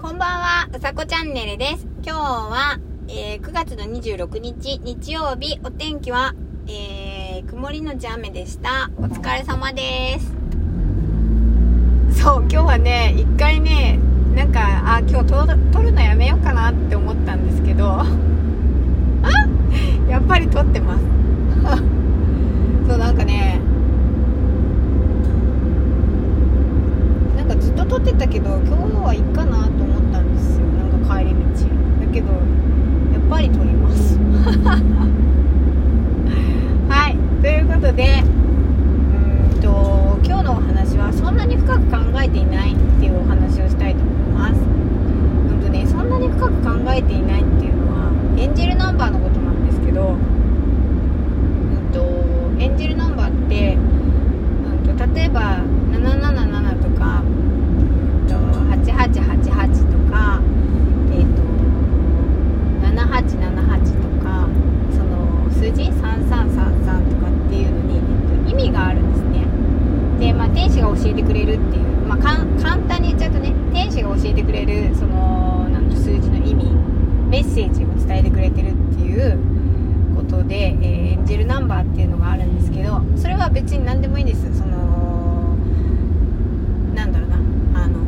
こんばんは、うさこチャンネルです。今日は、えー9月の26日、日曜日、お天気は、えー曇りのち雨でした。お疲れ様です。そう、今日はね、一回ね、なんか、あ、今日撮る撮るのやめようかなって思ったんですけど、あ やっぱり撮ってます。そう、なんかね、なんかずっと撮ってたけど今日はいいかなと思ったんですよなんか帰り道だけどやっぱり撮りますはいということでうーんと今日のお話はそんなに深く考えていないっていうお話をしたいと思いますうんとねそんなに深く考えていないっていうのはエンジェルナンバーのことなんですけどうんとエンジェルナンバーってうんと例えば777とかうんと8888とかえっ、と7878とかその数字3333とかっていうのに、えっと意味があるんですねでまあ天使が教えてくれるっていうまあかん簡単に言っちゃうとね天使が教えてくれるそのなんと数字の意味メッセージを伝えてくれてるっていうことで、えーエンジェルナンバーっていうのがあるんですけどそれは別に何でもいいですそのなんだろうなあの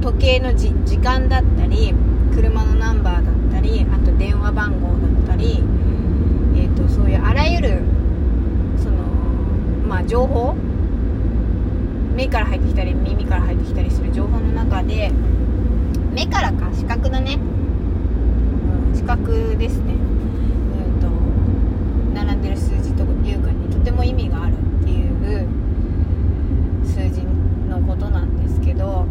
時計のじ時間だったり車のナンバーだったりあと電話番号だったり、えー、とそういうあらゆるそのまあ情報目から入ってきたり耳から入ってきたりする情報の中で目からか視覚だね、視覚ですねうんと並んでる数字というかにとても意味があるっていう数字のことなんですけど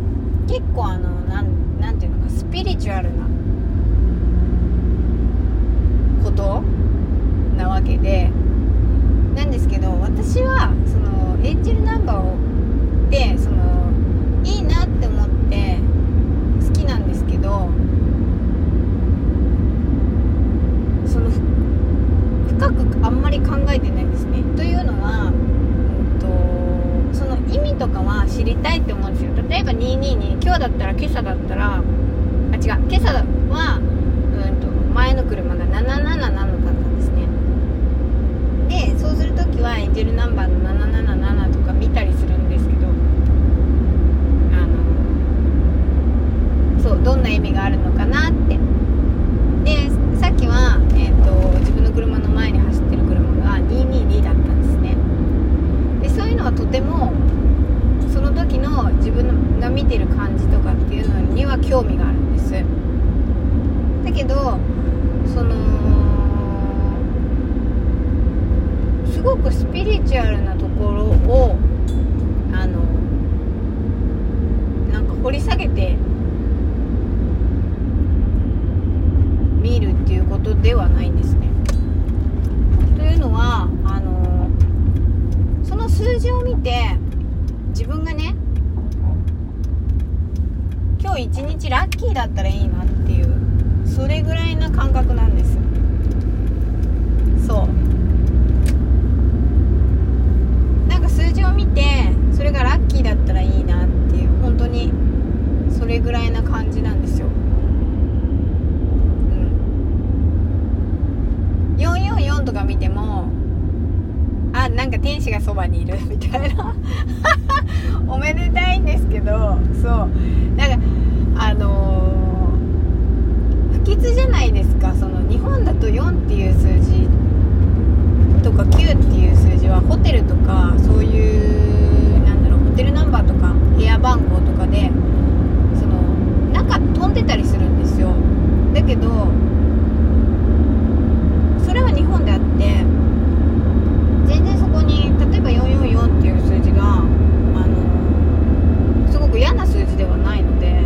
結構あのなんなんていうのかスピリチュアルなことなわけでなんですけど私はそのエンジェルナンバーをでそのいいなって思って好きなんですけどそのふ深くあんまり考えてないんですねというのは、うんと、その意味とかは知りたいって思うんですよ例えば222今日だったら今朝だったらあ違う。今朝は、うん、と前の車が777だったんですね。でそうするときはエンジェルナンバーの777とか見たりするんですけどあのそうどんな意味があるのかなって。でさっきは、えー、と自分の車の前に走ってる車が222だったんですね。でそういうのはとてもが見てる感じとかっていうのには興味があるんです。だけどそのすごくスピリチュアルなところをあのなんか掘り下げて見るっていうことではないんですね。というのはあのその数字を見て自分がね一日ラッキーだったらいいなっていうそれぐらいな感覚なんですそう。なんか数字を見てそれがラッキーだったらいいなっていう本当にそれぐらいな感じなんですよ。うん。444とか見てもあなんか天使がそばにいるみたいな。おめでたいんですけどそう。なんかあのー不吉じゃないですか。その日本だと4っていう数字とか9っていう数字はホテルとかそういうなんだろうホテルナンバーとか部屋番号とかでその中飛んでたりするんですよだけどそれは日本であって全然そこに例えば444っていう数字があのすごく嫌な数字ではないので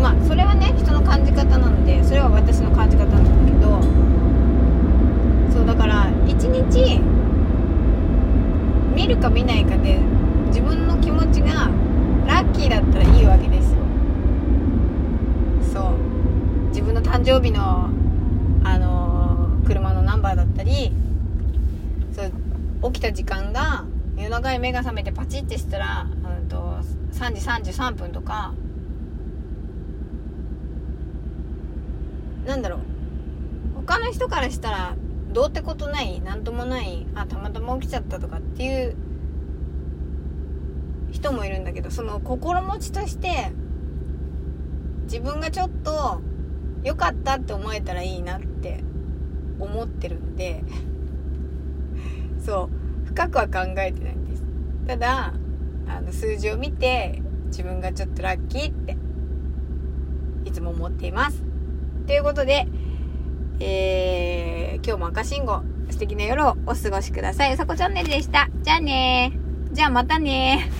まあそれはね人の感じ方なのでそれは私の感じ方なんだけどそうだから一日見るか見ないかで自分の気持ちがラッキーだったらいいわけですよそう自分の誕生日のあの車のナンバーだったりそう起きた時間が夜中に目が覚めてパチッてしたら、うん、と3時33分とかなんだろう。他の人からしたらどうってことない何ともないあたまたま起きちゃったとかっていう人もいるんだけどその心持ちとして自分がちょっと良かったって思えたらいいなって思ってるんでそう深くは考えてないんですただあの数字を見て自分がちょっとラッキーっていつも思っていますということで、えー、今日も赤信号素敵な夜をお過ごしください。うさこチャンネルでした。じゃあねじゃあまたね